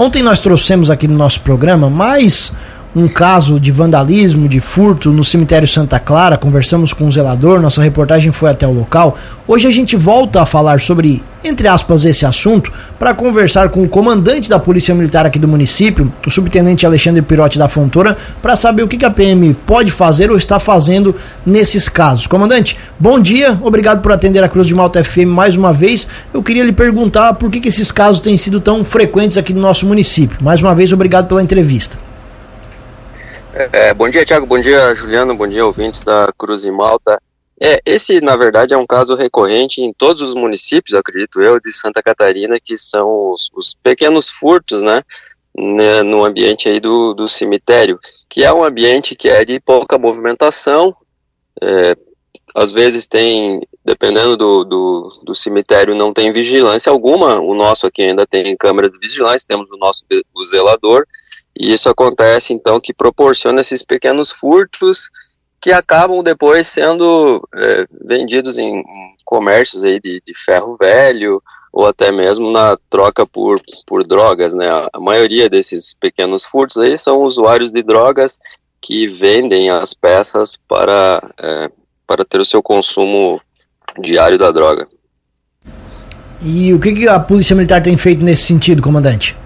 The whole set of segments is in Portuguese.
Ontem nós trouxemos aqui no nosso programa mais um caso de vandalismo, de furto no cemitério Santa Clara. Conversamos com o zelador, nossa reportagem foi até o local. Hoje a gente volta a falar sobre, entre aspas, esse assunto para conversar com o comandante da Polícia Militar aqui do município, o subtenente Alexandre Pirotti da Fontoura, para saber o que a PM pode fazer ou está fazendo nesses casos. Comandante, bom dia, obrigado por atender a Cruz de Malta FM mais uma vez. Eu queria lhe perguntar por que, que esses casos têm sido tão frequentes aqui no nosso município. Mais uma vez, obrigado pela entrevista. É, bom dia, Tiago. Bom dia, Juliano. Bom dia, ouvintes da Cruz e Malta. É, esse, na verdade, é um caso recorrente em todos os municípios, acredito eu, de Santa Catarina, que são os, os pequenos furtos, né, né, no ambiente aí do, do cemitério, que é um ambiente que é de pouca movimentação, é, às vezes tem, dependendo do, do, do, cemitério, não tem vigilância alguma, o nosso aqui ainda tem câmeras de vigilância, temos o nosso o zelador, e isso acontece, então, que proporciona esses pequenos furtos que acabam depois sendo é, vendidos em, comércios aí de, de, ferro velho ou até mesmo na troca por, por drogas, né? A maioria desses pequenos furtos aí são usuários de drogas que vendem as peças para, é, para ter o seu consumo diário da droga. E o que, que a Polícia Militar tem feito nesse sentido, comandante?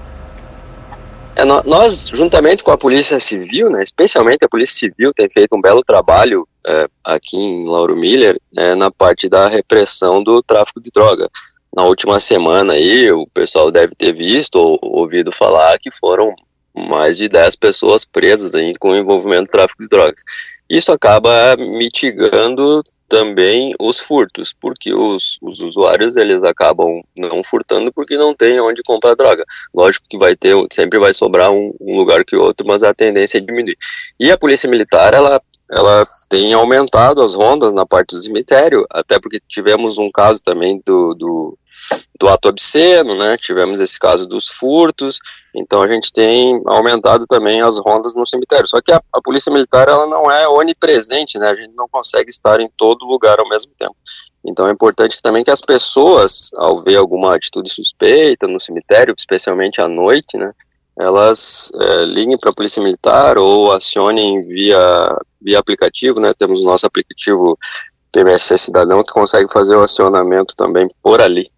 É, nós, juntamente com a Polícia Civil, né, especialmente a Polícia Civil, tem feito um belo trabalho é, aqui em Lauro Miller né, na parte da repressão do tráfico de droga. Na última semana aí, o pessoal deve ter visto ou ouvido falar que foram mais de 10 pessoas presas aí com envolvimento no tráfico de drogas. Isso acaba mitigando também os furtos, porque os, os usuários eles acabam não furtando porque não tem onde comprar droga. Lógico que vai ter, sempre vai sobrar um, um lugar que outro, mas a tendência é diminuir. E a polícia militar, ela ela tem aumentado as rondas na parte do cemitério, até porque tivemos um caso também do, do, do ato obsceno, né? Tivemos esse caso dos furtos, então a gente tem aumentado também as rondas no cemitério. Só que a, a polícia militar ela não é onipresente, né? A gente não consegue estar em todo lugar ao mesmo tempo. Então é importante também que as pessoas, ao ver alguma atitude suspeita no cemitério, especialmente à noite, né? elas é, liguem para a Polícia Militar ou acionem via, via aplicativo, né? Temos o nosso aplicativo PMSC Cidadão que consegue fazer o acionamento também por ali.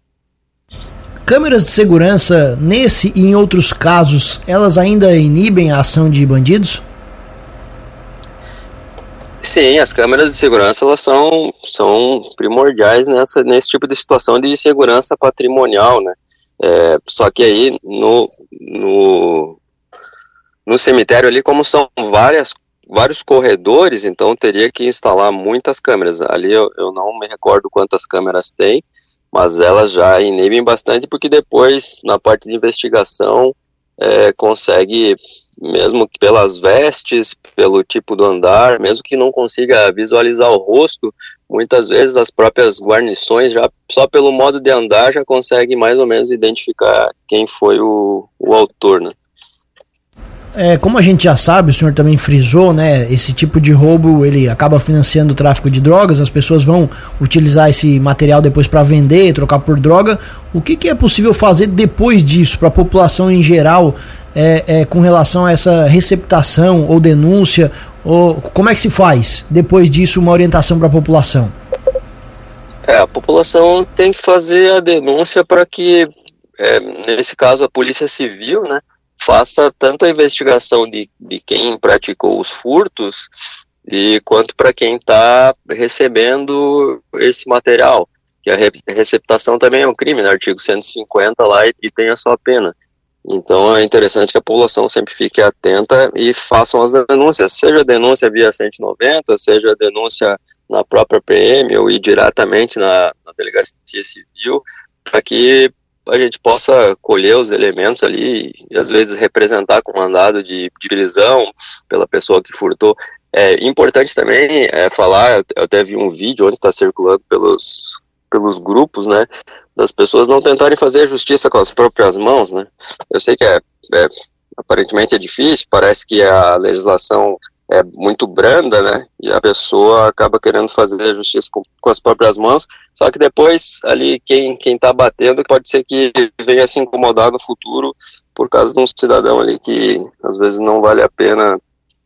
Câmeras de segurança, nesse e em outros casos, elas ainda inibem a ação de bandidos? Sim, as câmeras de segurança elas são, são primordiais nessa, nesse tipo de situação de segurança patrimonial, né? É, só que aí no, no, no cemitério ali, como são várias, vários corredores, então teria que instalar muitas câmeras. Ali eu, eu não me recordo quantas câmeras tem, mas elas já inibem bastante, porque depois, na parte de investigação, é, consegue, mesmo que pelas vestes, pelo tipo do andar, mesmo que não consiga visualizar o rosto, muitas vezes as próprias guarnições já só pelo modo de andar já consegue mais ou menos identificar quem foi o, o autor, né? É, como a gente já sabe, o senhor também frisou, né? Esse tipo de roubo ele acaba financiando o tráfico de drogas. As pessoas vão utilizar esse material depois para vender, trocar por droga. O que, que é possível fazer depois disso para a população em geral, é, é, com relação a essa receptação ou denúncia ou como é que se faz depois disso uma orientação para a população? É, a população tem que fazer a denúncia para que, é, nesse caso, a Polícia Civil, né, faça tanto a investigação de, de quem praticou os furtos e quanto para quem está recebendo esse material. Que a re, receptação também é um crime, no né, artigo 150 lá e, e tem a sua pena. Então é interessante que a população sempre fique atenta e façam as denúncias, seja denúncia via 190, seja denúncia na própria PM ou ir diretamente na, na delegacia civil, para que a gente possa colher os elementos ali e às vezes representar com mandado de, de prisão pela pessoa que furtou. É importante também é, falar, eu até vi um vídeo onde está circulando pelos, pelos grupos, né, das pessoas não tentarem fazer a justiça com as próprias mãos, né? Eu sei que é, é aparentemente é difícil, parece que a legislação é muito branda, né? E a pessoa acaba querendo fazer a justiça com, com, as próprias mãos, só que depois ali quem quem está batendo pode ser que venha se incomodar no futuro por causa de um cidadão ali que às vezes não vale a pena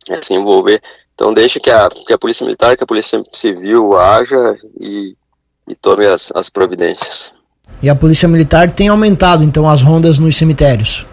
é, se envolver. Então deixa que a, que a Polícia Militar, que a Polícia Civil haja e, e tome as, as providências. E a Polícia Militar tem aumentado então as rondas nos cemitérios?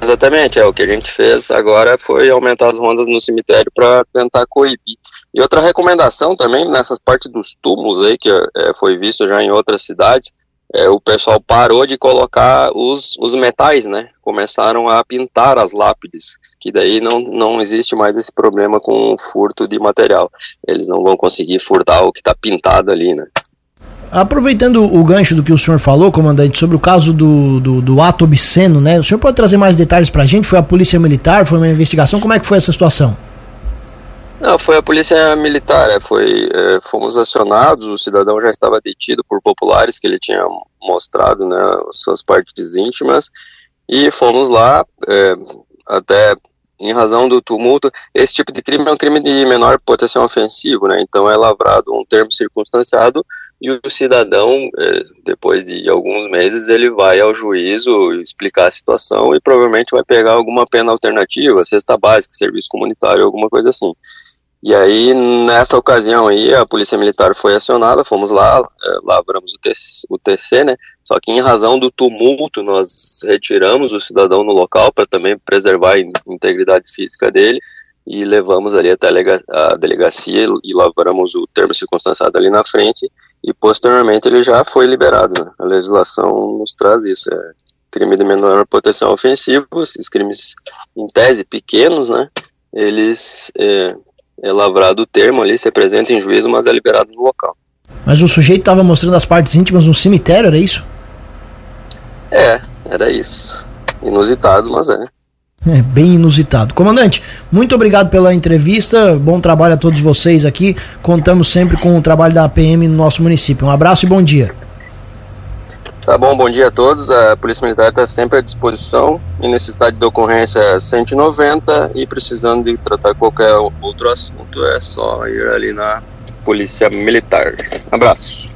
Exatamente, é o que a gente fez agora foi aumentar as rondas no cemitério para tentar coibir. E outra recomendação também nessas partes dos túmulos aí que é, foi visto já em outras cidades, é, o pessoal parou de colocar os, os metais, né? Começaram a pintar as lápides, que daí não, não existe mais esse problema com o furto de material. Eles não vão conseguir furtar o que está pintado ali, né? Aproveitando o gancho do que o senhor falou, comandante, sobre o caso do, do, do ato obsceno, né? O senhor pode trazer mais detalhes para a gente? Foi a polícia militar? Foi uma investigação? Como é que foi essa situação? Não, foi a polícia militar, é, foi, é, fomos acionados, o cidadão já estava detido por populares que ele tinha mostrado, né, suas partes íntimas, e fomos lá, é, até em razão do tumulto, esse tipo de crime é um crime de menor potencial ofensivo, né? Então é lavrado um termo circunstanciado e o cidadão, é, depois de alguns meses, ele vai ao juízo explicar a situação e provavelmente vai pegar alguma pena alternativa, cesta básica, serviço comunitário, alguma coisa assim. E aí, nessa ocasião aí, a polícia militar foi acionada, fomos lá, é, lavramos o TC, o TC, né? Só que em razão do tumulto, nós retiramos o cidadão no local para também preservar a integridade física dele e levamos ali até a delegacia e lavramos o termo circunstanciado ali na frente e posteriormente ele já foi liberado. Né? A legislação nos traz isso, é crime de menor potencial ofensivo, esses crimes em tese pequenos, né? Eles é, é lavrado o termo ali, se apresenta em juízo, mas é liberado no local. Mas o sujeito estava mostrando as partes íntimas no cemitério, era isso? É, era isso. Inusitado, mas é. É bem inusitado. Comandante, muito obrigado pela entrevista. Bom trabalho a todos vocês aqui. Contamos sempre com o trabalho da APM no nosso município. Um abraço e bom dia. Tá bom, bom dia a todos. A Polícia Militar está sempre à disposição. Em necessidade de ocorrência 190 e precisando de tratar qualquer outro assunto é só ir ali na Polícia Militar. Abraço.